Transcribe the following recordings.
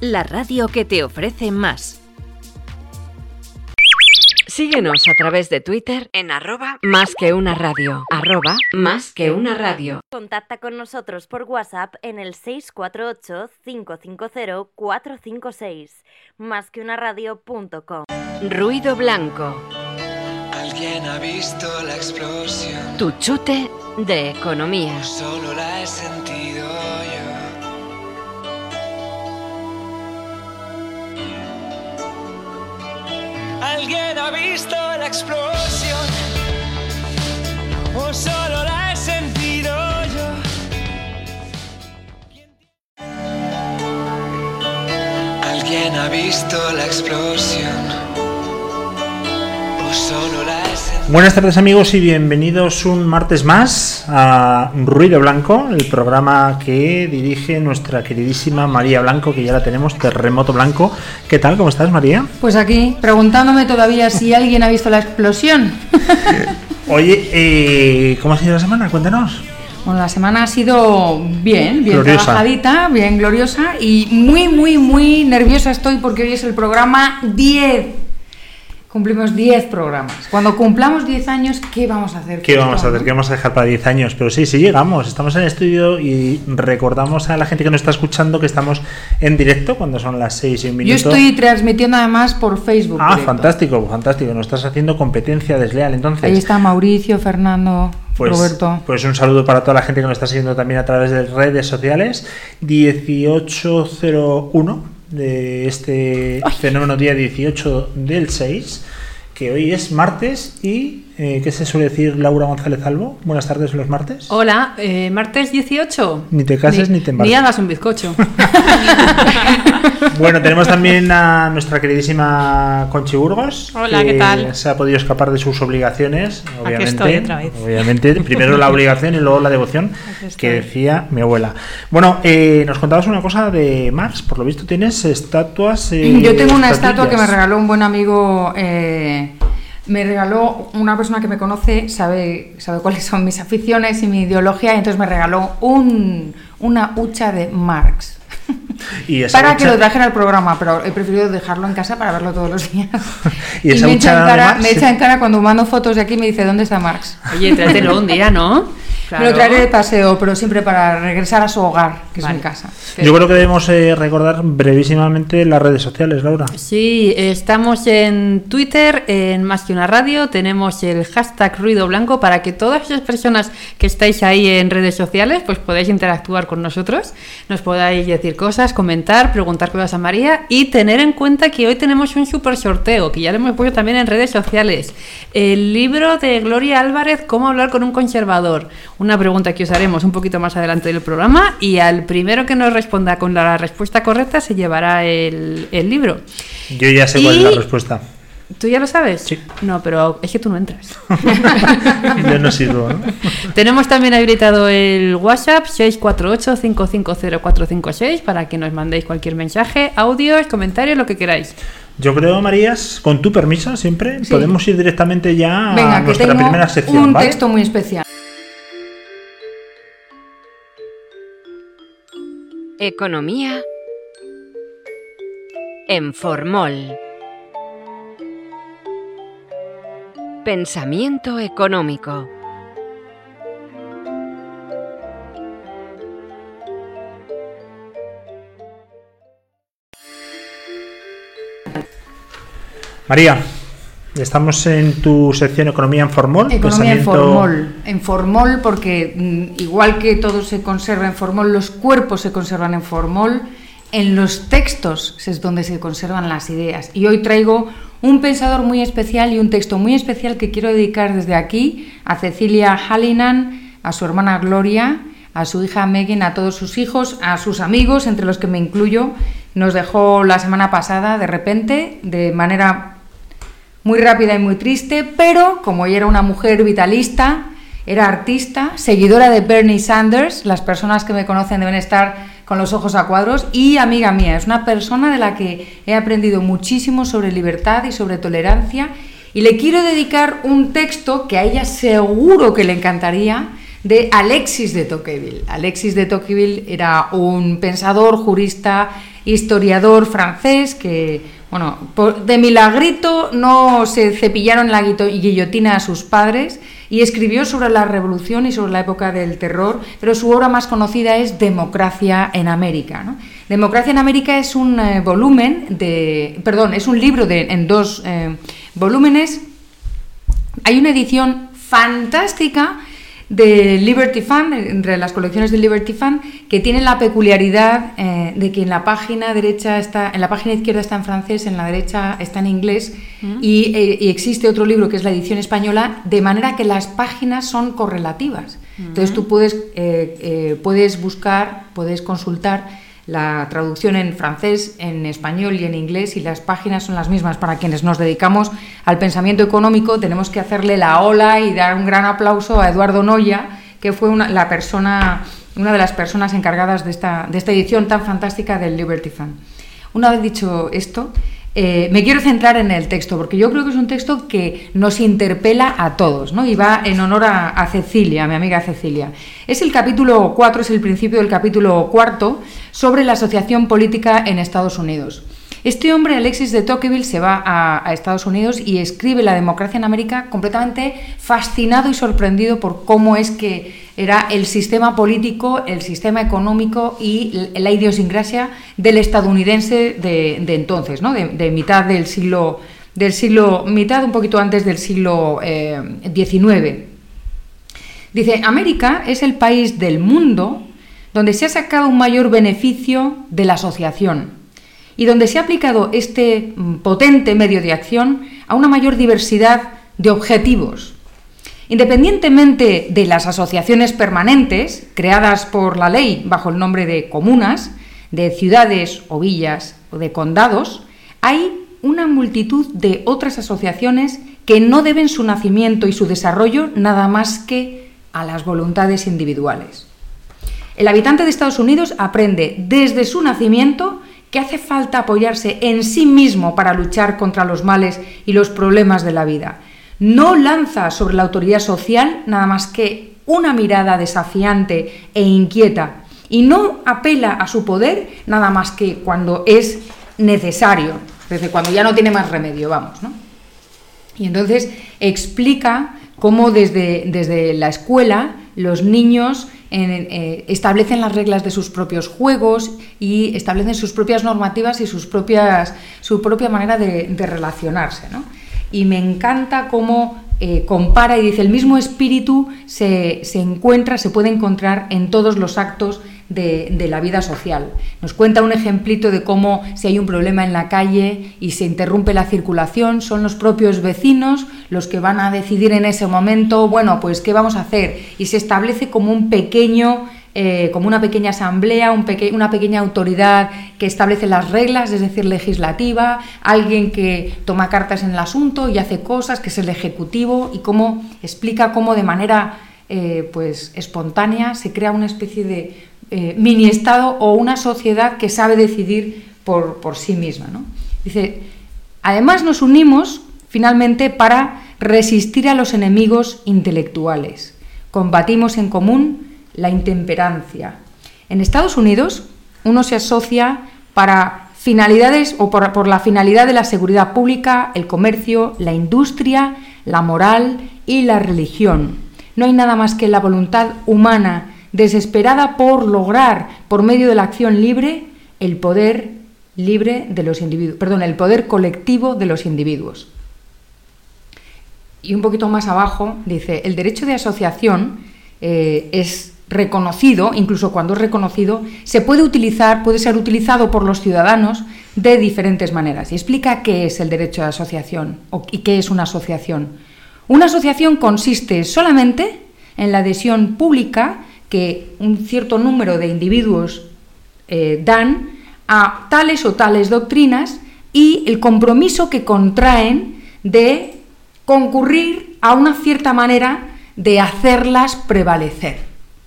La radio que te ofrece más. Síguenos a través de Twitter en arroba más que una radio. Arroba más que una radio. Contacta con nosotros por WhatsApp en el 648-550-456. Más que una radio.com. Ruido blanco. Alguien ha visto la explosión. Tu chute de economía. Solo la he sentido Alguien ha visto la explosión. O solo la he sentido yo. Alguien ha visto la explosión. Buenas tardes amigos y bienvenidos un martes más a Ruido Blanco, el programa que dirige nuestra queridísima María Blanco, que ya la tenemos, Terremoto Blanco. ¿Qué tal? ¿Cómo estás María? Pues aquí, preguntándome todavía si alguien ha visto la explosión. Oye, eh, ¿cómo ha sido la semana? Cuéntanos. Bueno, la semana ha sido bien, bien Gloriosa. trabajadita, bien gloriosa y muy, muy, muy nerviosa estoy porque hoy es el programa 10. Cumplimos 10 programas. Cuando cumplamos 10 años, ¿qué vamos a hacer? ¿Qué vamos a hacer? ¿Qué vamos a dejar para 10 años? Pero sí, sí llegamos. Estamos en el estudio y recordamos a la gente que nos está escuchando que estamos en directo cuando son las 6 y un Yo minuto. estoy transmitiendo además por Facebook. Ah, directo. fantástico, fantástico. Nos estás haciendo competencia desleal entonces. Ahí está Mauricio, Fernando, Pues, Roberto. pues un saludo para toda la gente que nos está siguiendo también a través de redes sociales. 1801 de este fenómeno día 18 del 6, que hoy es martes y eh, ¿qué se suele decir Laura González Albo? Buenas tardes los martes. Hola, eh, martes 18. Ni te cases ni te embarques. Ni hagas un bizcocho. Bueno, tenemos también a nuestra queridísima Conchi Burgos. Hola, que ¿qué tal? Se ha podido escapar de sus obligaciones, obviamente. estoy otra vez. Obviamente, primero la obligación y luego la devoción Aquí que decía mi abuela. Bueno, eh, nos contabas una cosa de Marx, por lo visto tienes estatuas. eh, Yo tengo una estatua que me regaló un buen amigo. Me regaló una persona que me conoce, sabe, sabe cuáles son mis aficiones y mi ideología, y entonces me regaló un, una hucha de Marx. Y esa Para que lo trajera al programa, pero he preferido dejarlo en casa para verlo todos los días. ¿Y esa me, hucha echa en cara, Marx? me echa en cara cuando mando fotos de aquí y me dice, ¿dónde está Marx? Oye, tráetelo un día, ¿no? Me lo traeré de paseo, pero siempre para regresar a su hogar, que Vale. es mi casa. Yo creo que debemos eh, recordar brevísimamente las redes sociales, Laura. Sí, estamos en Twitter, en Más que una radio, tenemos el hashtag ruido blanco para que todas esas personas que estáis ahí en redes sociales, pues podáis interactuar con nosotros, nos podáis decir cosas, comentar, preguntar cosas a María y tener en cuenta que hoy tenemos un super sorteo, que ya lo hemos puesto también en redes sociales. El libro de Gloria Álvarez, ¿Cómo hablar con un conservador? Una pregunta que os haremos un poquito más adelante del programa y al primero que nos responda con la respuesta correcta se llevará el, el libro. Yo ya sé cuál es la respuesta. ¿Tú ya lo sabes? Sí. No, pero es que tú no entras. Yo no sirvo, ¿no? Tenemos también habilitado el WhatsApp 648-550-456 para que nos mandéis cualquier mensaje, audios, comentarios, lo que queráis. Yo creo, Marías, con tu permiso siempre, Sí. podemos ir directamente ya Venga, a que nuestra tengo primera sección. un ¿vale? texto muy especial. Economía en Formol. Pensamiento económico. María, estamos en tu sección Economía en Formol. Economía en formol. En formol porque mm, igual que todo se conserva en formol, los cuerpos se conservan en formol, en los textos es donde se conservan las ideas. Y hoy traigo un pensador muy especial y un texto muy especial que quiero dedicar desde aquí a Cecilia Hallinan, a su hermana Gloria, a su hija Megan, a todos sus hijos, a sus amigos, entre los que me incluyo. Nos dejó la semana pasada de repente, de manera muy rápida y muy triste, pero como ella era una mujer vitalista, era artista, seguidora de Bernie Sanders, las personas que me conocen deben estar con los ojos a cuadros, y amiga mía, es una persona de la que he aprendido muchísimo sobre libertad y sobre tolerancia, y le quiero dedicar un texto que a ella seguro que le encantaría, de Alexis de Tocqueville. Alexis de Tocqueville era un pensador, jurista, historiador francés que, bueno, de milagrito no se cepillaron la guillotina a sus padres y escribió sobre la revolución y sobre la época del terror, pero su obra más conocida es Democracia en América. Democracia en América es un eh, volumen de, perdón, es un libro de, en dos eh, volúmenes. Hay una edición fantástica de Liberty Fund, entre las colecciones de Liberty Fund, que tiene la peculiaridad eh, de que en la página derecha está, en la página izquierda está en francés, en la derecha está en inglés, mm. y, existe otro libro que es la edición española, de manera que las páginas son correlativas. Entonces tú puedes, eh, eh, puedes buscar, puedes consultar la traducción en francés, en español y en inglés y las páginas son las mismas. Para quienes nos dedicamos al pensamiento económico tenemos que hacerle la ola y dar un gran aplauso a Eduardo Noya, que fue una, la persona, una de las personas encargadas de esta, de esta edición tan fantástica del Liberty Fund. Una vez dicho esto, eh, me quiero centrar en el texto, porque yo creo que es un texto que nos interpela a todos, ¿no? Y va en honor a, Cecilia, a mi amiga Cecilia. Es el capítulo 4, es el principio del capítulo cuarto, sobre la asociación política en Estados Unidos. Este hombre, Alexis de Tocqueville, se va a, Estados Unidos y escribe La democracia en América completamente fascinado y sorprendido por cómo es que era el sistema político, el sistema económico y la idiosincrasia del estadounidense de, entonces, ¿no? de, mitad del siglo, del siglo, mitad un poquito antes del siglo XIX. Eh, Dice, América es el país del mundo donde se ha sacado un mayor beneficio de la asociación y donde se ha aplicado este potente medio de acción a una mayor diversidad de objetivos. Independientemente de las asociaciones permanentes creadas por la ley bajo el nombre de comunas, de ciudades o villas o de condados, hay una multitud de otras asociaciones que no deben su nacimiento y su desarrollo nada más que a las voluntades individuales. El habitante de Estados Unidos aprende desde su nacimiento que hace falta apoyarse en sí mismo para luchar contra los males y los problemas de la vida. No lanza sobre la autoridad social nada más que una mirada desafiante e inquieta y no apela a su poder nada más que cuando es necesario, desde cuando ya no tiene más remedio, vamos, ¿no? Y entonces explica cómo desde, desde la escuela los niños eh, establecen las reglas de sus propios juegos y establecen sus propias normativas y sus propias, su propia manera de, relacionarse. Y me encanta cómo eh, compara y dice, el mismo espíritu se, se encuentra, se puede encontrar en todos los actos de, la vida social. Nos cuenta un ejemplito de cómo si hay un problema en la calle y se interrumpe la circulación, son los propios vecinos los que van a decidir en ese momento, bueno, pues qué vamos a hacer. Y se establece como un pequeño... Eh, como una pequeña asamblea, un una pequeña autoridad que establece las reglas, es decir, legislativa, alguien que toma cartas en el asunto y hace cosas, que es el ejecutivo, y cómo explica cómo de manera eh, pues espontánea se crea una especie de eh, mini Estado o una sociedad que sabe decidir por, sí misma. Dice, además nos unimos finalmente para resistir a los enemigos intelectuales. Combatimos en común la intemperancia. En Estados Unidos uno se asocia para finalidades o por, por, la finalidad de la seguridad pública, el comercio, la industria, la moral y la religión. No hay nada más que la voluntad humana desesperada por lograr, por medio de la acción libre, el poder libre de los individuos, perdón, el poder colectivo de los individuos. Y un poquito más abajo dice, el derecho de asociación eh, es reconocido, incluso cuando es reconocido, se puede utilizar, puede ser utilizado por los ciudadanos de diferentes maneras. Y explica qué es el derecho de asociación y qué es una asociación. Una asociación consiste solamente en la adhesión pública que un cierto número de individuos eh, dan a tales o tales doctrinas y el compromiso que contraen de concurrir a una cierta manera de hacerlas prevalecer.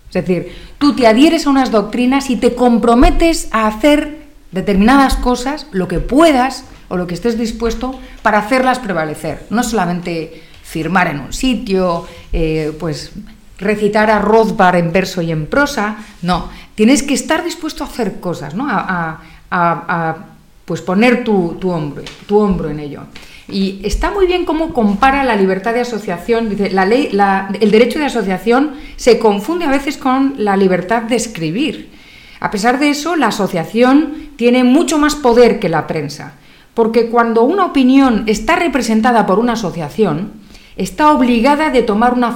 Es decir, tú te adhieres a unas doctrinas y te comprometes a hacer determinadas cosas, lo que puedas o lo que estés dispuesto para hacerlas prevalecer. No solamente firmar en un sitio, eh, pues recitar a Rothbard en verso y en prosa, no, tienes que estar dispuesto a hacer cosas, ¿no? A, pues poner tu, tu hombro, tu hombro en ello. Y está muy bien cómo compara la libertad de asociación. Dice, la ley, la- el derecho de asociación se confunde a veces con la libertad de escribir. A pesar de eso, la asociación tiene mucho más poder que la prensa, porque cuando una opinión está representada por una asociación, está obligada de tomar una,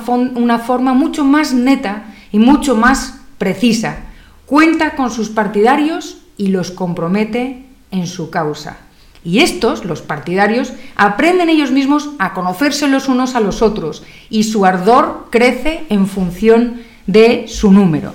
forma mucho más neta y mucho más precisa. Cuenta con sus partidarios y los compromete en su causa. Y estos, los partidarios, aprenden ellos mismos a conocerse los unos a los otros y su ardor crece en función de su número.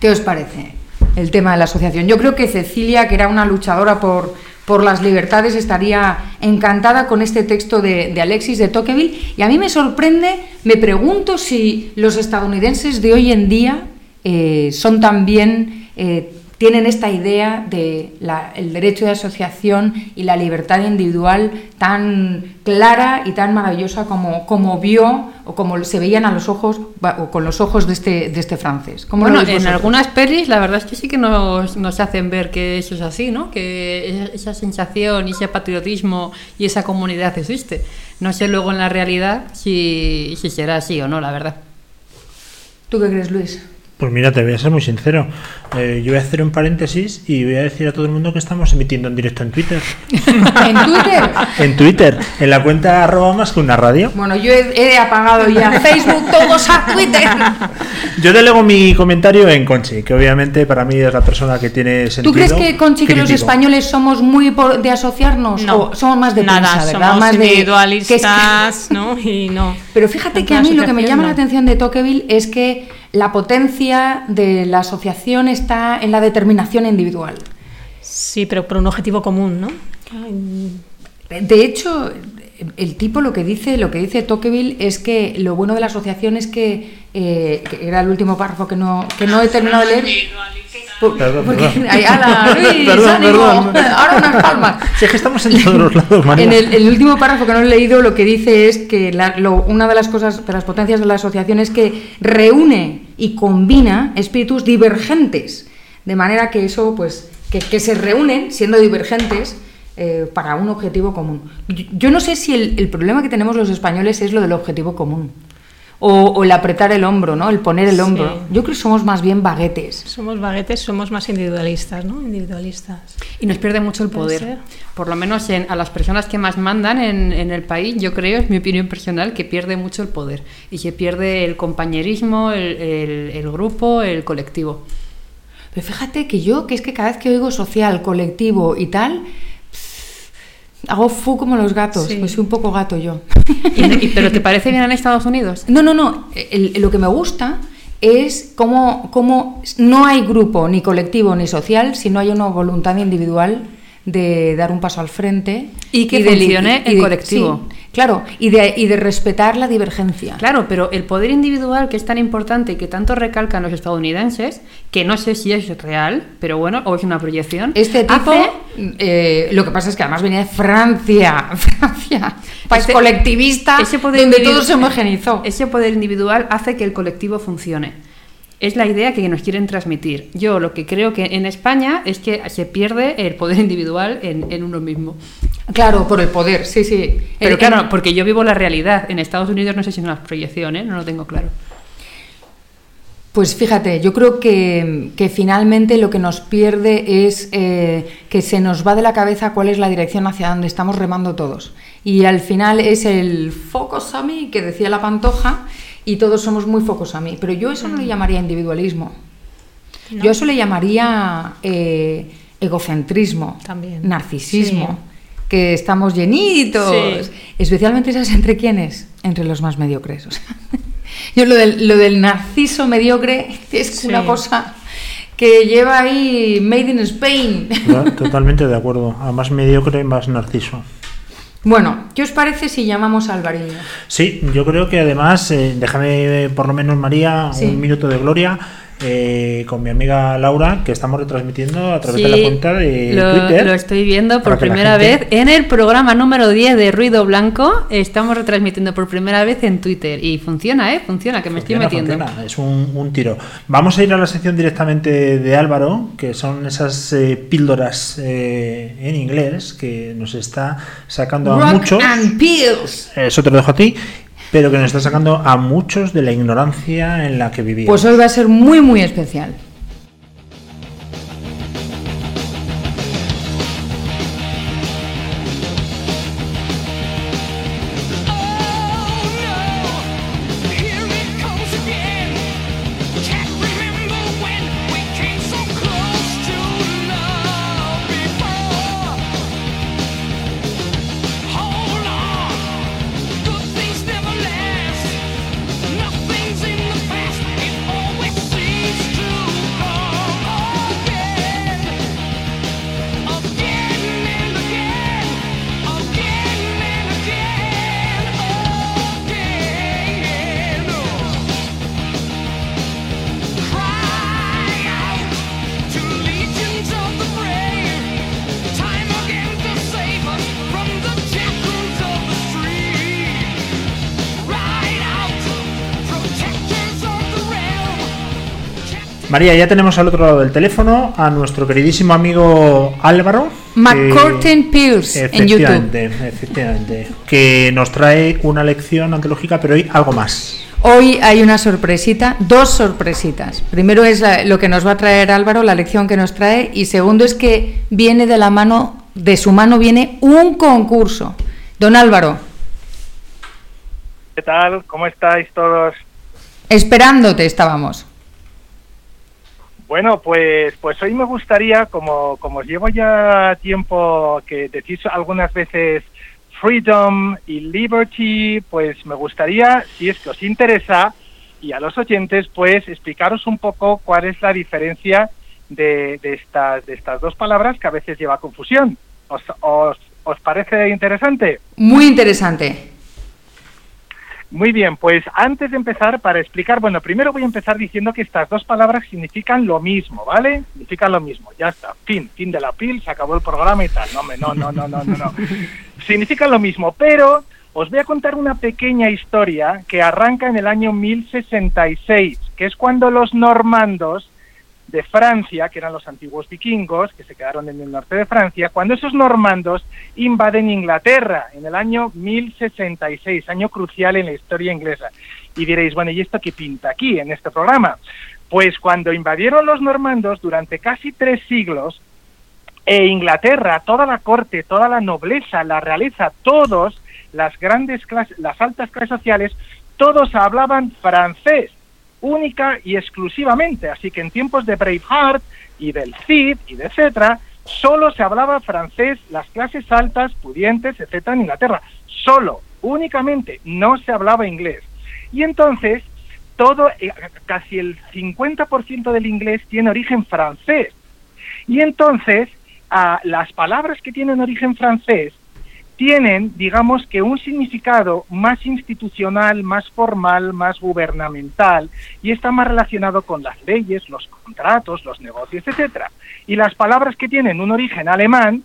¿Qué os parece el tema de la asociación? Yo creo que Cecilia, que era una luchadora por, por las libertades, estaría encantada con este texto de, Alexis de Tocqueville. Y a mí me sorprende, me pregunto si los estadounidenses de hoy en día eh, son también, eh, tienen esta idea de la- el derecho de asociación y la libertad individual tan clara y tan maravillosa como, como vio o como se veían a los ojos o con los ojos de este, de este francés. ¿Cómo lo Bueno, en algunas pelis la verdad es que sí que nos, nos hacen ver que eso es así, ¿no? Que esa, esa sensación y ese patriotismo y esa comunidad existe. No sé luego en la realidad si, si será así o no, la verdad. ¿Tú qué crees, Luis? Pues mira, te voy a ser muy sincero. Eh, yo voy a hacer un paréntesis y voy a decir a todo el mundo que estamos emitiendo en directo en Twitter. ¿En Twitter? En Twitter, en la cuenta arroba más que una radio. Bueno, yo he, he apagado ya Facebook, todos a Twitter. Yo delego mi comentario en Conchi, que obviamente para mí es la persona que tiene sentido. ¿Tú crees que, Conchi, que los crítico. españoles somos muy por- de asociarnos? No, ¿O somos más de nada, prensa, ¿verdad? somos más de- individualistas, ¿no? Y no. Pero fíjate que a mí lo que me llama la atención de Tocqueville es que la potencia de la asociación está en la determinación individual. Sí, pero por un objetivo común, ¿no? De hecho, el tipo lo que dice, lo que dice Tocqueville es que lo bueno de la asociación es que, eh, que era el último párrafo que no, que no he terminado de leer. Por- Perdón, porque- perdón. ay, ala, Luis, Perdón, ánimo, perdón. ahora unas palmas. Si es que estamos en todos los lados, María. En el, el último párrafo que no he leído lo que dice es que la- lo- una de las cosas, de las potencias de la asociación es que reúne y combina espíritus divergentes, de manera que eso, pues, que, que se reúnen siendo divergentes eh, para un objetivo común. Yo, yo no sé si el, el problema que tenemos los españoles es lo del objetivo común. O, o el apretar el hombro, ¿no? El poner el hombro. Sí. Yo creo que somos más bien baguetes. Somos baguetes, somos más individualistas, ¿no? Individualistas. Y nos pierde mucho el poder. ser. Por lo menos en- a las personas que más mandan en, en el país, yo creo, es mi opinión personal, que pierde mucho el poder. Y se pierde el compañerismo, el, el- el grupo, el colectivo. Pero fíjate que yo, que es que cada vez que oigo social, colectivo y tal, hago fu como los gatos, Sí. pues soy un poco gato yo. ¿Y- y- ¿Pero te parece bien en Estados Unidos? No, no, no, el- el- lo que me gusta es cómo, cómo no hay grupo, ni colectivo, ni social, si no hay una voluntad individual de dar un paso al frente. Y que de en de- colectivo. sí, claro, y de, y de respetar la divergencia. Claro, pero el poder individual que es tan importante y que tanto recalcan los estadounidenses, que no sé si es real, pero bueno, o es una proyección. Este tipo, hace- eh, lo que pasa es que además venía de Francia, Francia, país Ese- colectivista, ese poder donde todo se homogenizó. Ese poder individual hace que el colectivo funcione. Es la idea que nos quieren transmitir. Yo lo que creo que en España es que se pierde el poder individual en, en uno mismo. Claro, por el poder, sí, sí. Pero El- claro, porque yo vivo la realidad. En Estados Unidos no sé si es una proyección, ¿eh? no lo tengo claro. Pues fíjate, yo creo que, que finalmente lo que nos pierde es eh, que se nos va de la cabeza cuál es la dirección hacia donde estamos remando todos. Y al final es el focus a mí que decía la pantoja y todos somos muy focos a mí. Pero yo eso no le llamaría individualismo. Yo eso le llamaría eh, egocentrismo, También. narcisismo, que estamos llenitos. Sí. Especialmente esas entre quiénes? Entre los más mediocres. o sea. Yo lo del, lo del narciso mediocre es Sí. una cosa que lleva ahí Made in Spain. To- Totalmente de acuerdo. A más mediocre, más narciso. Bueno, ¿qué os parece si llamamos a Alvariño? Sí, yo creo que además, eh, déjame eh, por lo menos, María, Sí. un minuto de gloria. Eh, con mi amiga Laura, que estamos retransmitiendo a través de la cuenta de lo, Twitter. lo estoy viendo por primera gente- vez en el programa número 10 de Ruido Blanco. Estamos retransmitiendo por primera vez en Twitter y funciona, ¿eh? Funciona, que me Funciona, estoy metiendo. funciona, Es un, un tiro. Vamos a ir a la sección directamente de Álvaro, que son esas eh, píldoras eh, en inglés que nos está sacando a muchos. and Pills. Eso te lo dejo a ti, pero que nos está sacando a muchos de la ignorancia en la que vivimos. Pues hoy va a ser muy, muy especial. María, ya tenemos al otro lado del teléfono a nuestro queridísimo amigo Álvaro. McCurtain Pierce en YouTube. Efectivamente, efectivamente. Que nos trae una lección antológica, pero hoy algo más. Hoy hay una sorpresita, dos sorpresitas. Primero es la- lo que nos va a traer Álvaro, la lección que nos trae, y segundo es que viene de la mano, de su mano viene un concurso. Don Álvaro, ¿Qué tal? ¿Cómo estáis todos? esperándote estábamos. Bueno, pues, pues hoy me gustaría, como, como llevo ya tiempo que decís algunas veces freedom y liberty, pues me gustaría, si es que os interesa, y a los oyentes, pues explicaros un poco cuál es la diferencia de, de estas, de estas dos palabras que a veces lleva confusión. ¿Os, os, os parece interesante? Muy interesante. Muy bien, pues antes de empezar, para explicar, bueno, primero voy a empezar diciendo que estas dos palabras significan lo mismo, ¿vale? Significan lo mismo, ya está, fin, fin de la pil, se acabó el programa y tal. No, no, no, no, no, no, no. Significan lo mismo, pero os voy a contar una pequeña historia que arranca en el año 1066, que es cuando los normandos de Francia, que eran los antiguos vikingos, que se quedaron en el norte de Francia, cuando esos normandos invaden Inglaterra en el año 1066, año crucial en la historia inglesa. Y diréis, bueno, ¿y esto qué pinta aquí en este programa? Pues cuando invadieron los normandos durante casi tres siglos, e Inglaterra, toda la corte, toda la nobleza, la realeza, todos, las grandes clases, las altas clases sociales, todos hablaban francés única y exclusivamente. Así que en tiempos de Braveheart y del Cid y de etcétera, solo se hablaba francés, las clases altas, pudientes, etcétera, en Inglaterra. Solo, únicamente, no se hablaba inglés. Y entonces, todo, eh, casi el 50% del inglés tiene origen francés. Y entonces, ah, las palabras que tienen origen francés tienen, digamos que un significado más institucional, más formal, más gubernamental, y está más relacionado con las leyes, los contratos, los negocios, etcétera. Y las palabras que tienen un origen alemán,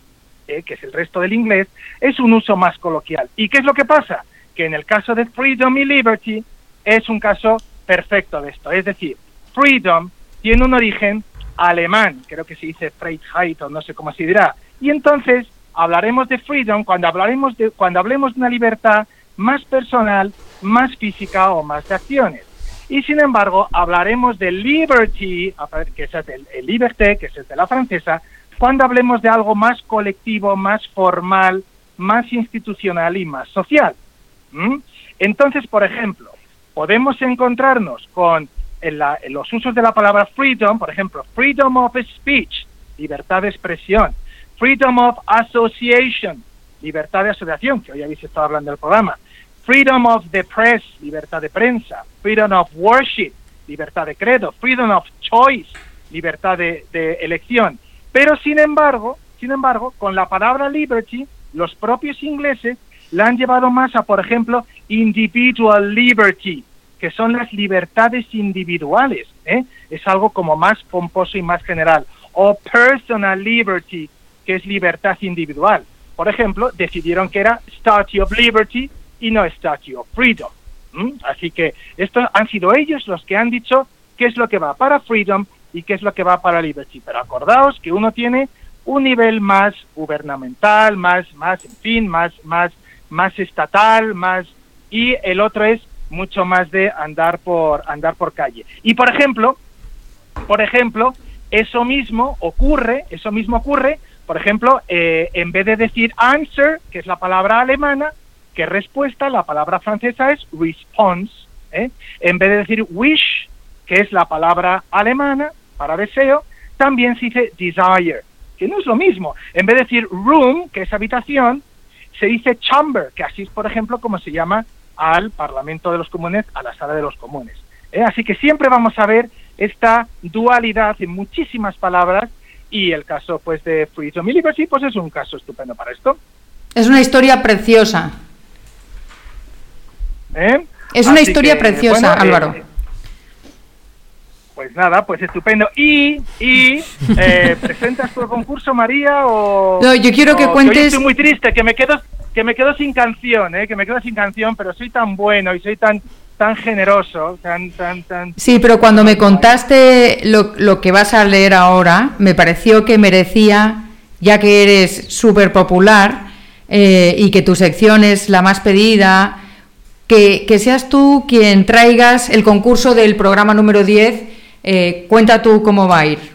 eh, que es el resto del inglés, es un uso más coloquial. ¿Y qué es lo que pasa? Que en el caso de freedom y liberty es un caso perfecto de esto. Es decir, freedom tiene un origen alemán, creo que se dice Freiheit o no sé cómo se dirá. Y entonces hablaremos de freedom cuando hablaremos de cuando hablemos de una libertad más personal, más física o más de acciones. Y sin embargo, hablaremos de liberty, que es el, liberté, que es de la francesa, cuando hablemos de algo más colectivo, más formal, más institucional y más social. ¿Mm? Entonces, por ejemplo, podemos encontrarnos con en la- los usos de la palabra freedom, por ejemplo, freedom of speech, libertad de expresión, freedom of association, libertad de asociación, que hoy habéis estado hablando del programa, freedom of the press, libertad de prensa, freedom of worship, libertad de credo, freedom of choice, libertad de, de elección. Pero sin embargo, sin embargo, con la palabra liberty, los propios ingleses la han llevado más a, por ejemplo, individual liberty, que son las libertades individuales. ¿eh? Es algo como más pomposo y más general. O personal liberty, que es libertad individual. Por ejemplo, decidieron que era Statue of Liberty y no Statue of Freedom. Así que estos han sido ellos los que han dicho qué es lo que va para Freedom y qué es lo que va para Liberty. Pero acordaos que uno tiene un nivel más gubernamental, más, más, en fin, más, más, más estatal, más y el otro es mucho más de andar por andar por calle. Y por ejemplo, por ejemplo, eso mismo ocurre, eso mismo ocurre, por ejemplo, eh, en vez de decir answer, que es la palabra alemana, que respuesta, la palabra francesa es response. ¿eh? En vez de decir wish, que es la palabra alemana para deseo, también se dice desire, que no es lo mismo. En vez de decir room, que es habitación, se dice chamber, que así es, por ejemplo, como se llama al Parlamento de los Comunes, a la Sala de los Comunes. ¿eh? Así que siempre vamos a ver esta dualidad en muchísimas palabras y el caso pues de y Liberty pues es un caso estupendo para esto. Es una historia preciosa. ¿eh? Es una Así historia que, preciosa, bueno, Álvaro. eh, pues nada, pues estupendo. Y, y eh, ¿presentas tu concurso, María? O, No, yo quiero que cuentes- hoy estoy muy triste, que me quedo, que me quedo sin canción, ¿eh? que me quedo sin canción, pero soy tan bueno y soy tan tan generoso, tan, tan, tan... Sí, pero cuando me contaste lo, lo que vas a leer ahora, me pareció que merecía, ya que eres súper popular eh, y que tu sección es la más pedida, que, que seas tú quien traigas el concurso del programa número 10. Eh, cuenta tú cómo va a ir.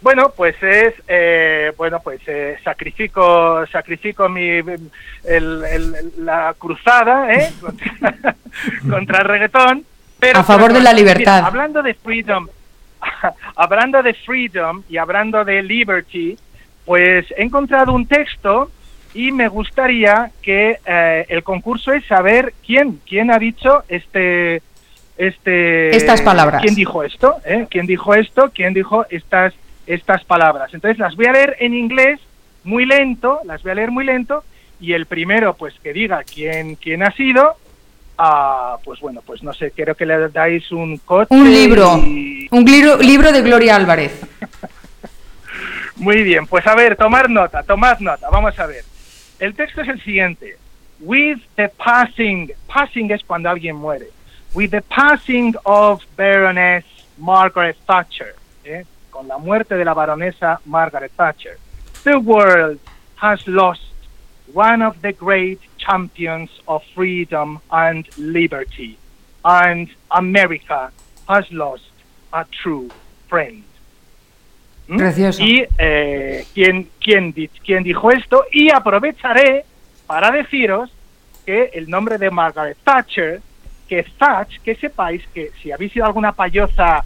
Bueno, pues es, eh, bueno, pues eh, sacrifico, sacrifico mi, el- el- la cruzada, ¿eh? Contra, contra el reggaetón. Pero, A favor pero, de la mira, libertad. hablando de freedom, hablando de freedom y hablando de liberty, pues he encontrado un texto y me gustaría que eh, el concurso es saber quién, quién ha dicho este, este, Estas palabras. quién dijo esto, ¿eh? quién dijo esto, quién dijo estas, estas palabras. Entonces las voy a leer en inglés muy lento, las voy a leer muy lento y el primero, pues que diga quién, quién ha sido. ah, pues bueno, pues no sé, quiero que le dais un coche. Un libro, y- un libro, libro de Gloria Álvarez. Muy bien, pues a ver, tomar nota, tomad nota, vamos a ver. El texto es el siguiente. With the passing, passing es cuando alguien muere. With the passing of Baroness Margaret Thatcher, ¿eh? Con la muerte de la baronesa Margaret Thatcher, the world has lost one of the great champions of freedom and liberty, and America has lost a true friend. ¿Mm? Precioso. Y eh, ¿quién, quién, di- quién dijo esto, y aprovecharé para deciros que el nombre de Margaret Thatcher, que Thatch, que sepáis que si habéis ido a alguna payoza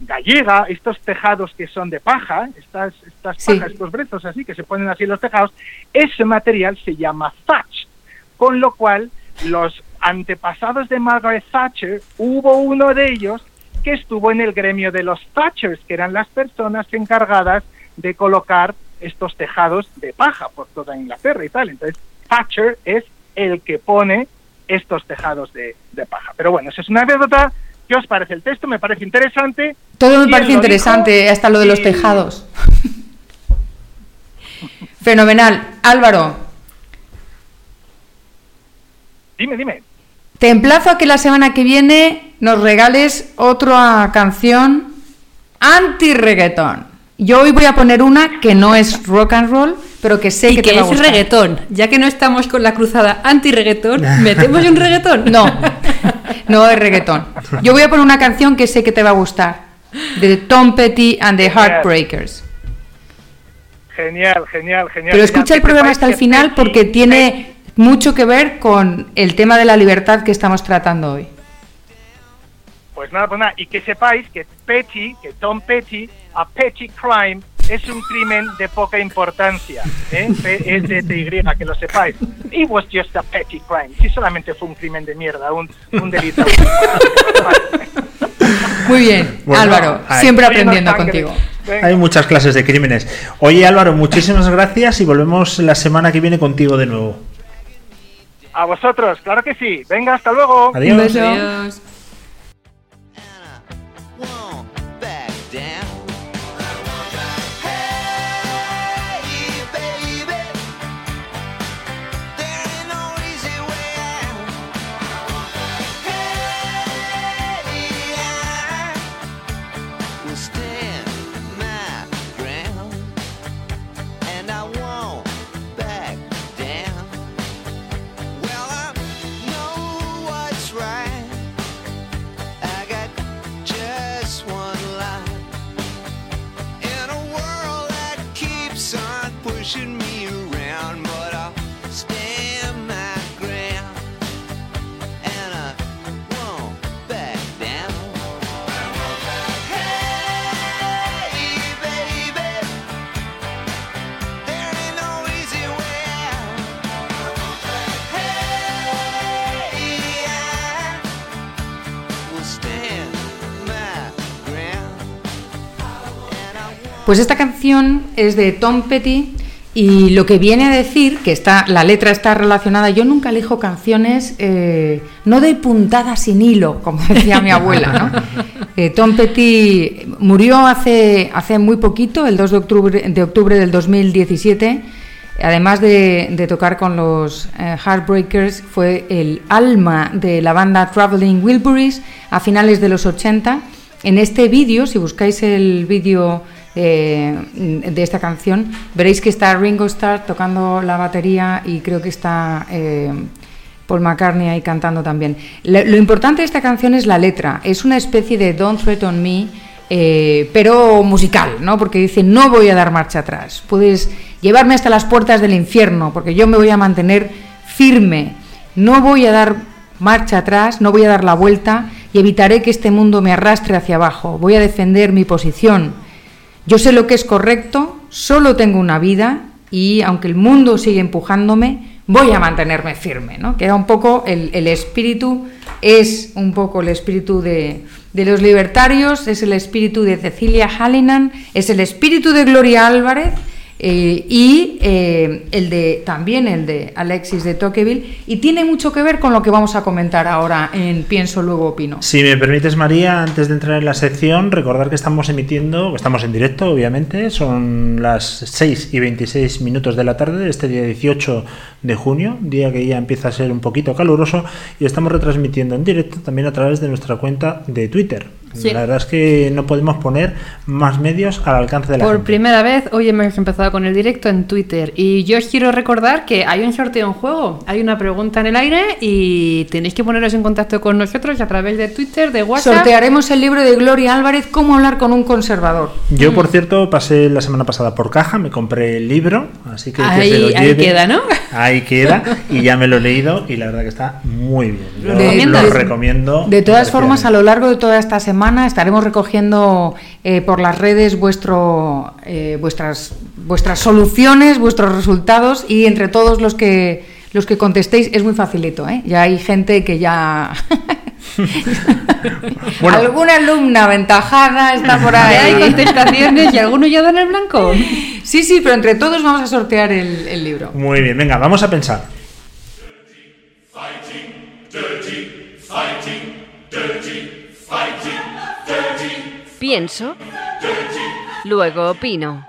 gallega, estos tejados que son de paja, estas, estas Sí. pajas, estos brezos así que se ponen así en los tejados, ese material se llama thatch, con lo cual los antepasados de Margaret Thatcher, hubo uno de ellos que estuvo en el gremio de los Thatchers, que eran las personas encargadas de colocar estos tejados de paja por toda Inglaterra y tal. Entonces, Thatcher es el que pone estos tejados de, de paja. Pero bueno, esa es una anécdota. ¿Qué os parece el texto? Me parece interesante. Todo me ¿Quién parece interesante, dijo? hasta lo de los tejados. Fenomenal. Álvaro, Dime, dime. te emplazo a que la semana que viene nos regales otra canción anti-reggaetón. Yo hoy voy a poner una que no es rock and roll, pero que sé Y que, que te va a es gustar. reggaetón. Ya que no estamos con la cruzada anti-reggaetón, ¿metemos un reggaetón? No, no es reggaetón. Yo voy a poner una canción que sé que te va a gustar. De Tom Petty and the Heartbreakers. Genial, genial, genial. Pero escucha el programa hasta el final porque tiene mucho que ver con el tema de la libertad que estamos tratando hoy. Pues nada, pues nada. Y que sepáis que Petty, que Tom Petty, a petty crime es un crimen de poca importancia. ¿eh? P-E-T-T-Y, que lo sepáis. It was just a petty crime. Si solamente fue un crimen de mierda, un, un delito. Muy bien, Bueno, Álvaro, siempre aprendiendo contigo. Venga. Hay muchas clases de crímenes. Oye Álvaro, muchísimas gracias y volvemos la semana que viene contigo de nuevo. A vosotros, claro que sí. Venga, hasta luego. Adiós. Adiós. Pues esta canción es de Tom Petty y lo que viene a decir, que está, la letra está relacionada, yo nunca elijo canciones, eh, no doy puntada sin hilo, como decía mi abuela. Eh, Tom Petty murió hace, hace muy poquito, el 2 de octubre, de del 2017. Además de, de tocar con los eh, Heartbreakers, fue el alma de la banda Traveling Wilburys a finales de los 80. En este vídeo, si buscáis el vídeo eh, de esta canción, veréis que está Ringo Starr tocando la batería y creo que está eh, Paul McCartney ahí cantando también. Lo, importante de esta canción es la letra. Es una especie de Don't Threat on Me, eh, pero musical, ¿no? Porque dice, no voy a dar marcha atrás. Puedes llevarme hasta las puertas del infierno, porque yo me voy a mantener firme. No voy a dar marcha atrás, no voy a dar la vuelta y evitaré que este mundo me arrastre hacia abajo. Voy a defender mi posición. Yo sé lo que es correcto, solo tengo una vida y aunque el mundo sigue empujándome, voy a mantenerme firme, ¿no? Que un poco el, el espíritu, es un poco el espíritu de, de los libertarios, es el espíritu de Cecilia Hallinan, es el espíritu de Gloria Álvarez eh, y eh, el de también el de Alexis de Tocqueville y tiene mucho que ver con lo que vamos a comentar ahora en Pienso luego opino. Si me permites, María, antes de entrar en la sección, recordar que estamos emitiendo, estamos en directo, obviamente, son las 6 y 26 minutos de la tarde de este día 18 de junio, día que ya empieza a ser un poquito caluroso, y estamos retransmitiendo en directo también a través de nuestra cuenta de Twitter. Sí. La verdad es que no podemos poner más medios al alcance de la Por gente. primera vez, hoy hemos empezado con el directo en Twitter. Y yo os quiero recordar que hay un sorteo en juego. Hay una pregunta en el aire y tenéis que poneros en contacto con nosotros a través de Twitter, de WhatsApp. Sortearemos el libro de Gloria Álvarez, Cómo hablar con un conservador. Yo, por cierto, pasé la semana pasada por caja, me compré el libro, así que, que Ahí- se lo ahí queda, ¿no? Ahí queda, y ya me lo he leído, y la verdad que está muy bien. Yo ¿Lo lo, recomiendas? recomiendo. De todas formas, a lo largo de toda esta semana estaremos recogiendo eh, por las redes vuestro, eh, vuestras, vuestras soluciones, vuestros resultados y entre todos los que los que contestéis es muy facilito. ¿eh? Ya hay gente que ya Bueno. alguna alumna aventajada está por Ya hay ahí. contestaciones y alguno ya da en el blanco. Sí, sí, pero entre todos vamos a sortear el, el libro. Muy bien, venga, vamos a pensar. Pienso, luego opino.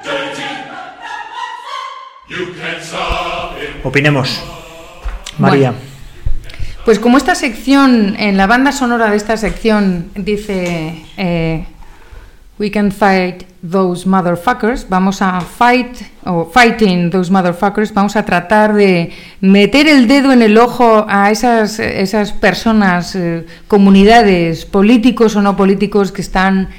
Opinemos. María. Bueno. Pues como esta sección, en la banda sonora de esta sección dice eh, We can fight those motherfuckers, vamos a fight, o fighting those motherfuckers, vamos a tratar de meter el dedo en el ojo a esas, esas personas, eh, comunidades, políticos o no políticos que están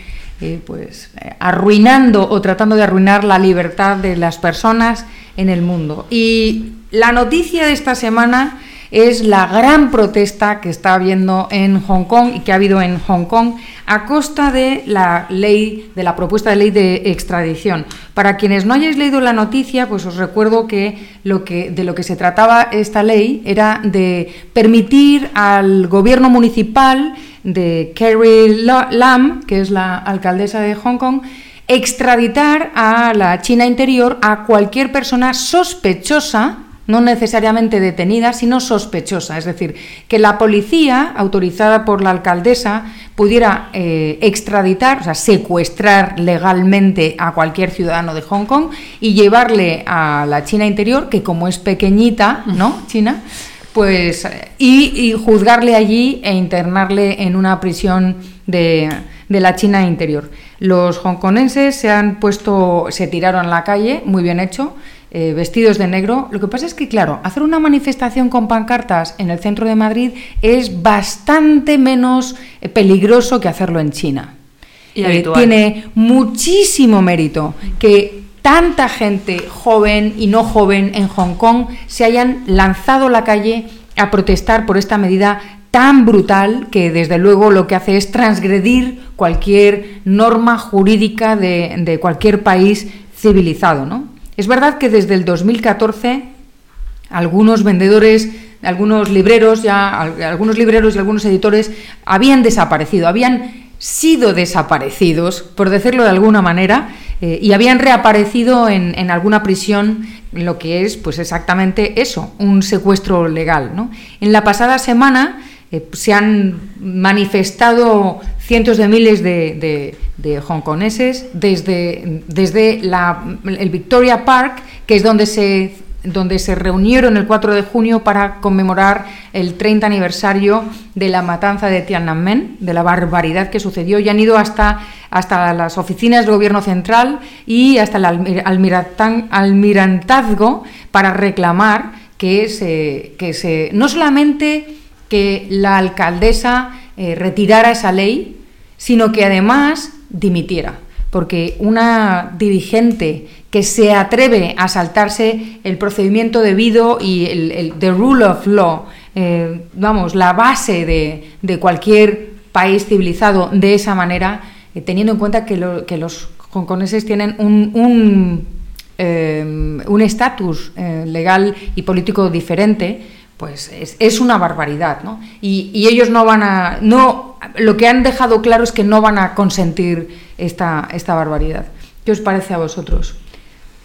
eh, pues eh, arruinando o tratando de arruinar la libertad de las personas en el mundo. Y la noticia de esta semana es la gran protesta que está habiendo en Hong Kong y que ha habido en Hong Kong a costa de la ley, de la propuesta de ley de extradición. Para quienes no hayáis leído la noticia, pues os recuerdo que, que de lo que se trataba esta ley era de permitir al gobierno municipal de Carrie Lam, que es la alcaldesa de Hong Kong, extraditar a la China interior a cualquier persona sospechosa no necesariamente detenida, sino sospechosa. Es decir, que la policía, autorizada por la alcaldesa, pudiera eh, extraditar, o sea, secuestrar legalmente a cualquier ciudadano de Hong Kong y llevarle a la China interior, que como es pequeñita, ¿no? China, pues, y, y juzgarle allí e internarle en una prisión de, de la China interior. Los hongkonenses se han puesto, se tiraron a la calle, muy bien hecho, eh, vestidos de negro. Lo que pasa es que, claro, hacer una manifestación con pancartas en el centro de Madrid es bastante menos eh, peligroso que hacerlo en China. Y Eh, tiene muchísimo mérito que tanta gente joven y no joven en Hong Kong se hayan lanzado a la calle a protestar por esta medida tan brutal que desde luego lo que hace es transgredir cualquier norma jurídica de, de cualquier país civilizado. ¿no? Es verdad que desde el 2014 algunos vendedores, algunos libreros, ya al- algunos libreros y algunos editores habían desaparecido, habían sido desaparecidos, por decirlo de alguna manera, eh, y habían reaparecido en, en alguna prisión, lo que es, pues exactamente eso, un secuestro legal. ¿no? En la pasada semana eh, se han manifestado cientos de miles de, de, de hongkoneses desde, desde la- el Victoria Park, que es donde se, donde se reunieron el 4 de junio para conmemorar el 30 aniversario de la matanza de Tiananmen, de la barbaridad que sucedió, y han ido hasta, hasta las oficinas del gobierno central y hasta el almirantazgo para reclamar que que se no solamente que la alcaldesa eh, retirara esa ley, sino que además dimitiera. Porque una dirigente que se atreve a saltarse el procedimiento debido y el, el- rule of law, eh, vamos, la base de, de cualquier país civilizado de esa manera, eh, teniendo en cuenta que, lo- que los hongkoneses tienen un, un, un estatus legal y político diferente, pues es, es una barbaridad, ¿no? Y, y ellos no van a, no, lo que han dejado claro es que no van a consentir esta, esta barbaridad. ¿Qué os parece a vosotros?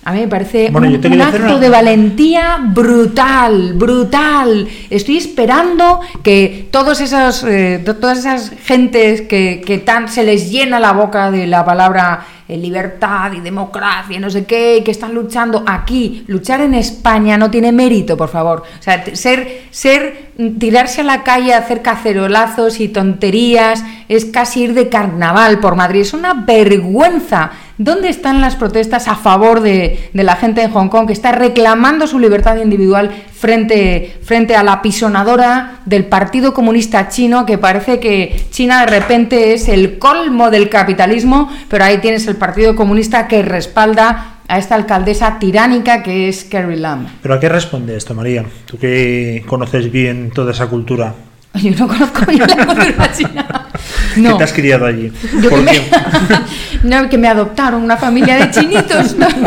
A mí me parece Bueno, un, acto una- de valentía brutal, brutal. Estoy esperando que todos esos, eh, to- todas esas gentes que, que tan se les llena la boca de la palabra eh, libertad y democracia y no sé qué, y que están luchando aquí, luchar en España no tiene mérito, por favor. O sea, ser, ser, mm, tirarse a la calle hacer cacerolazos y tonterías es casi ir de carnaval por Madrid. Es una vergüenza. ¿Dónde están las protestas a favor de, de la gente en Hong Kong que está reclamando su libertad individual frente, frente a la pisonadora del Partido Comunista Chino, que parece que China de repente es el colmo del capitalismo, pero ahí tienes el Partido Comunista que respalda a esta alcaldesa tiránica que es Carrie Lam. ¿Pero a qué responde esto, María? Tú que conoces bien toda esa cultura. Yo no conozco ni la cultura china. Que No. te has criado allí. Yo que ¿Por me, qué? no, que me adoptaron una familia de chinitos. ¿no?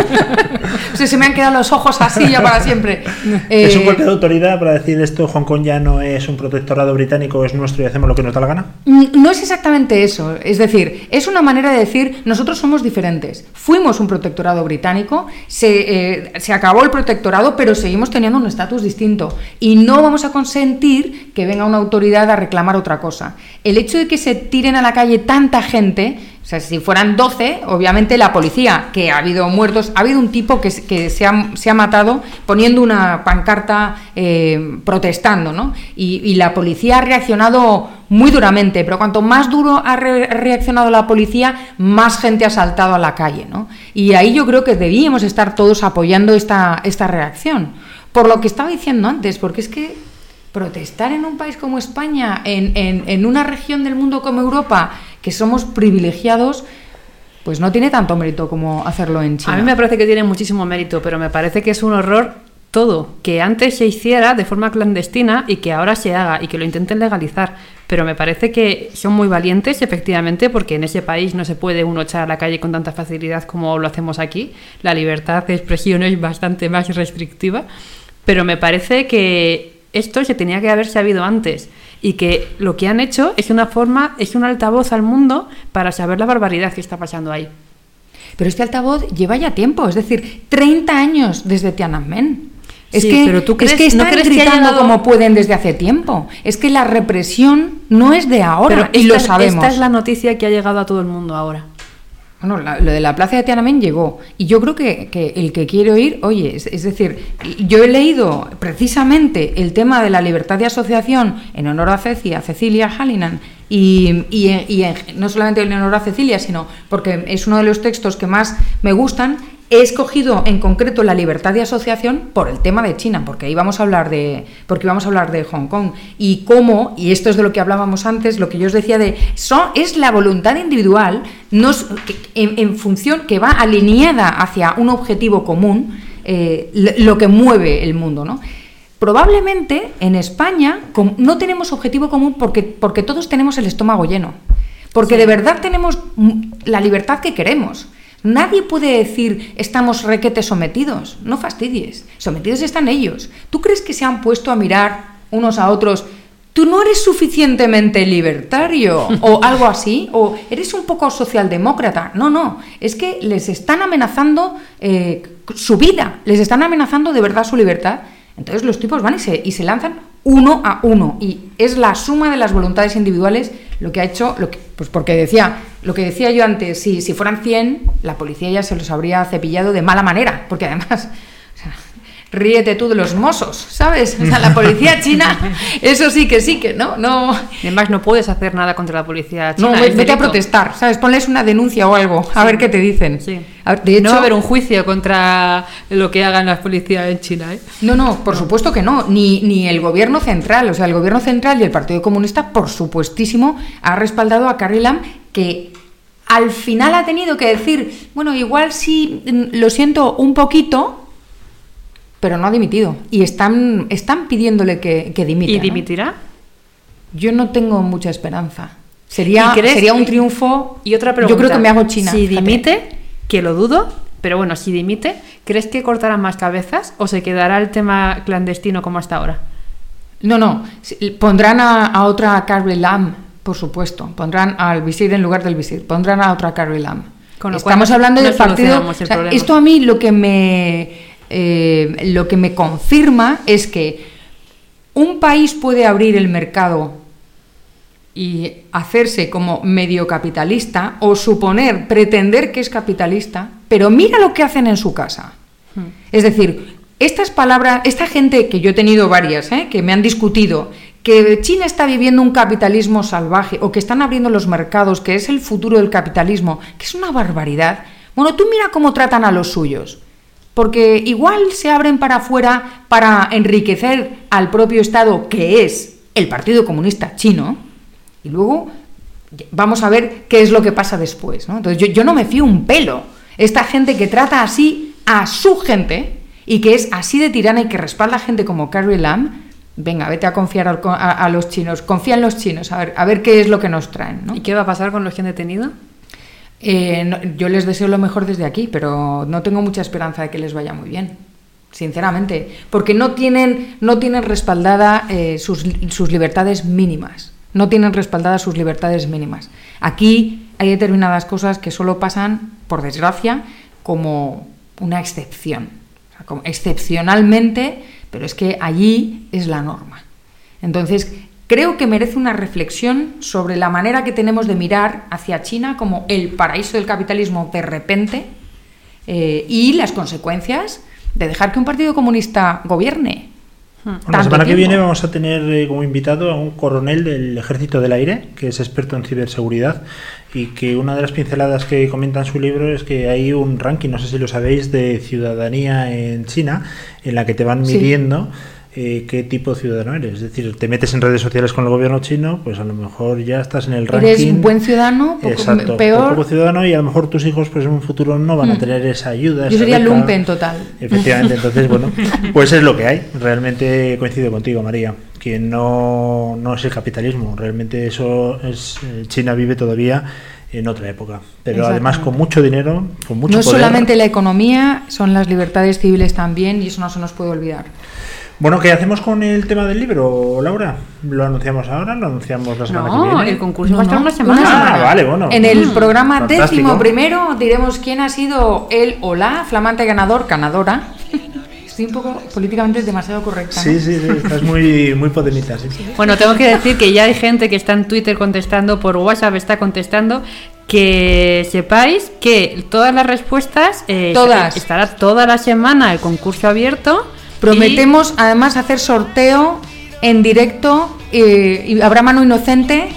O sea, se me han quedado los ojos así ya para siempre. ¿Es un Eh, golpe de autoridad para decir esto? Hong Kong ya no es un protectorado británico, es nuestro y hacemos lo que nos da la gana. Mm, No es exactamente eso, es decir, es una manera de decir nosotros somos diferentes. Fuimos un protectorado británico, se, eh, se acabó el protectorado, pero seguimos teniendo un estatus distinto y no vamos a consentir que venga una autoridad a reclamar otra cosa. El hecho de que se tiren a la calle tanta gente, o sea, si fueran 12, obviamente la policía, que ha habido muertos, ha habido un tipo que, se- ha, se ha matado poniendo una pancarta eh, protestando, ¿no? Y, la policía ha reaccionado muy duramente, pero cuanto más duro ha re- reaccionado la policía, más gente ha saltado a la calle, ¿no? Y ahí yo creo que debíamos estar todos apoyando esta, esta reacción. Por lo que estaba diciendo antes, porque es que protestar en un país como España, en, en- en una región del mundo como Europa, que somos privilegiados, pues no tiene tanto mérito como hacerlo en China. A mí me parece que tiene muchísimo mérito, pero me parece que es un horror todo, que antes se hiciera de forma clandestina y que ahora se haga y que lo intenten legalizar. Pero me parece que son muy valientes, efectivamente, porque en ese país no se puede uno echar a la calle con tanta facilidad como lo hacemos aquí. La libertad de expresión es bastante más restrictiva. Pero me parece que esto se tenía que haber sabido antes y que lo que han hecho es una forma, es un altavoz al mundo para saber la barbaridad que está pasando ahí. Pero este altavoz lleva ya tiempo, es decir, 30 años desde Tiananmen. Es Sí, que, pero tú crees- es que ¿no están crees que ha gritando llegado- como pueden desde hace tiempo. Es que la represión no es de ahora y esta, lo sabemos. Esta es la noticia que ha llegado a todo el mundo ahora. Bueno, la- lo de la plaza de Tiananmen llegó. Y yo creo que, que el que quiere oír, oye, es, decir, yo he leído precisamente el tema de la libertad de asociación en honor a Ceci, a Cecilia Hallinan, y, y- y en- no solamente en honor a Cecilia, sino porque es uno de los textos que más me gustan. He escogido en concreto la libertad de asociación por el tema de China, porque ahí vamos a hablar de, porque vamos a hablar de Hong Kong y cómo, y esto es de lo que hablábamos antes, lo que yo os decía de, son, es la voluntad individual, en, en función que va alineada hacia un objetivo común, eh, lo, que mueve el mundo, ¿no? Probablemente en España no tenemos objetivo común porque, porque todos tenemos el estómago lleno. Porque de verdad tenemos la libertad que queremos. Nadie puede decir estamos requete sometidos. No fastidies. Sometidos están ellos. ¿Tú crees que se han puesto a mirar unos a otros? Tú no eres suficientemente libertario o algo así, o eres un poco socialdemócrata. No, no, es que les están amenazando eh, su vida, les están amenazando de verdad su libertad. Entonces los tipos van y se, y se lanzan uno a uno. Y es la suma de las voluntades individuales lo que ha hecho, lo que, pues porque decía, lo que decía yo antes, si, si fueran 100, la policía ya se los habría cepillado de mala manera, porque además, ríete tú de los mozos, ¿sabes? O sea, la policía china, eso sí que sí que, ¿no? No, Además, no puedes hacer nada contra la policía china. no, vete a delito. protestar, ¿sabes? Ponles una denuncia o algo, a ver qué te dicen. Sí. A de hecho, no va a haber un juicio contra lo que hagan las policías en China, ¿eh? No, no, por supuesto que no, ni, ni el gobierno central, o sea, el gobierno central y el Partido Comunista, por supuestísimo, ha respaldado a Carrie Lam, que al final ha tenido que decir, bueno, igual sí, mm, lo siento un poquito, pero no ha dimitido. Y están, están pidiéndole que, que dimita. ¿Y ¿no? dimitirá? Yo no tengo mucha esperanza. Sería, ¿Y crees sería un triunfo. Y otra pregunta. Yo creo que me hago China. Si dimite, que lo dudo, pero bueno, si dimite, ¿crees que cortarán más cabezas o se quedará el tema clandestino como hasta ahora? No, no. Pondrán a, a otra Carrie Lam, por supuesto. Pondrán al visir en lugar del visir. Pondrán a otra Carrie Lam. Con lo cual Estamos hablando no del partido. o sea, esto a mí lo que me eh, lo que me confirma es que un país puede abrir el mercado y hacerse como medio capitalista o suponer, pretender que es capitalista, pero mira lo que hacen en su casa. Es decir, estas palabras, esta gente que yo he tenido varias, ¿eh? que me han discutido, que China está viviendo un capitalismo salvaje o que están abriendo los mercados, que es el futuro del capitalismo, que es una barbaridad. Bueno, tú mira cómo tratan a los suyos. Porque igual se abren para afuera para enriquecer al propio Estado, que es el Partido Comunista Chino, y luego vamos a ver qué es lo que pasa después. ¿no? Entonces yo, no me fío un pelo. Esta gente que trata así a su gente y que es así de tirana y que respalda a gente como Carrie Lam, venga, vete a confiar a, los chinos, confía en los chinos, a ver, a ver qué es lo que nos traen. ¿Y qué va a pasar con los que han detenido? Eh, yo les deseo lo mejor desde aquí, pero no tengo mucha esperanza de que les vaya muy bien, sinceramente, porque no tienen, no tienen respaldada eh, sus, sus libertades mínimas, no tienen respaldadas sus libertades mínimas. Aquí hay determinadas cosas que solo pasan, por desgracia, como una excepción, excepcionalmente, pero es que allí es la norma. Entonces, creo que merece una reflexión sobre la manera que tenemos de mirar hacia China como el paraíso del capitalismo de repente eh, y las consecuencias de dejar que un partido comunista gobierne. Bueno, la semana que tiempo. viene vamos a tener eh, como invitado a un coronel del Ejército del Aire, que es experto en ciberseguridad, y que una de las pinceladas que comenta en su libro es que hay un ranking, no sé si lo sabéis, de ciudadanía en China, en la que te van Sí. Eh, qué tipo de ciudadano eres. Es decir, te metes en redes sociales con el gobierno chino, pues a lo mejor ya estás en el ranking. Eres un buen ciudadano, poco, Exacto, peor. poco ciudadano y a lo mejor tus hijos pues en un futuro no van a Mm. tener esa ayuda. Yo esa sería beca. lumpen total. Efectivamente, entonces, bueno, pues es lo que hay. Realmente coincido contigo, María, que no, no es el capitalismo. Realmente eso es. eh, China vive todavía en otra época. Pero además con mucho dinero, con mucho no poder. solamente la economía, son las libertades civiles también y eso no se nos puede olvidar. Bueno, ¿qué hacemos con el tema del libro, Laura? ¿Lo anunciamos ahora? ¿Lo anunciamos la semana que No, viene? el concurso No, va a estar no, una semana. Ah, semana. vale, bueno. En el Mm, programa fantástico. décimo primero diremos quién ha sido el o la flamante ganador, ganadora Estoy un poco políticamente demasiado correcta. ¿no? Sí, sí, sí, estás muy, muy podemita, sí. Bueno, tengo que decir que ya hay gente que está en Twitter contestando, por WhatsApp está contestando, que sepáis que todas las respuestas eh, Todas. estará toda la semana el concurso abierto. Prometemos además hacer sorteo en directo eh, y habrá mano inocente.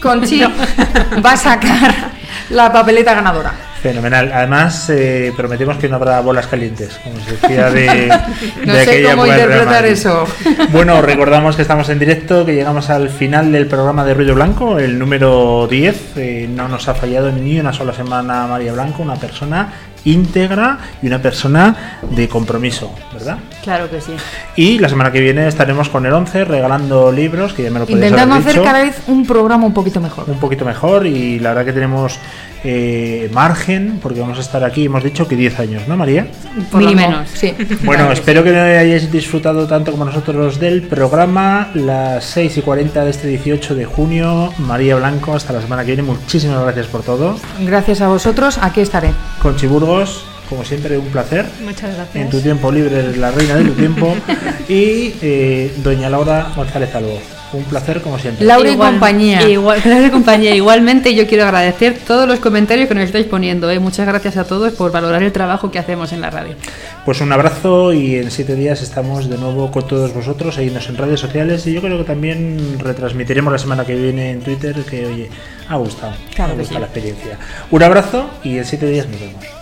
Conchi va a sacar la papeleta ganadora. Fenomenal. Además, eh, prometemos que no habrá bolas calientes, como se decía de, No de sé aquella cómo interpretar eso. Bueno, recordamos que estamos en directo, que llegamos al final del programa de Ruido Blanco, el número 10. Eh, no nos ha fallado ni una sola semana María Blanco, una persona íntegra y una persona de compromiso, ¿verdad? Claro que sí. Y la semana que viene estaremos con el 11 regalando libros, que ya me lo podías Intentando haber hacer dicho. cada vez un programa un poquito mejor. un poquito mejor y la verdad que tenemos eh, margen porque vamos a estar aquí, hemos dicho que 10 años, ¿no María? Por menos. sí. Bueno, espero que hayáis disfrutado tanto como nosotros del programa. Las 6 y 40 de este 18 de junio. María Blanco, hasta la semana que viene. Muchísimas gracias por todo. Gracias a vosotros, aquí estaré. Conchi Burgos, como siempre, un placer. Muchas gracias. En tu tiempo libre, eres la reina de tu tiempo. Y eh, doña Laura González Albo. Un placer, como siempre. Laura y compañía. Igual, Laura y compañía. Igualmente, yo quiero agradecer todos los comentarios que nos estáis poniendo. ¿eh? Muchas gracias a todos por valorar el trabajo que hacemos en la radio. Pues un abrazo y en siete días estamos de nuevo con todos vosotros. Seguidnos en redes sociales y yo creo que también retransmitiremos la semana que viene en Twitter que, oye, ha gustado. Claro ha que gustado sí. la experiencia. Un abrazo y en siete días nos vemos.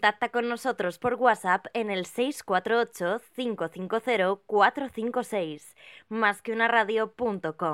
Contacta con nosotros por WhatsApp en el 648-550-456, más que una radio.com.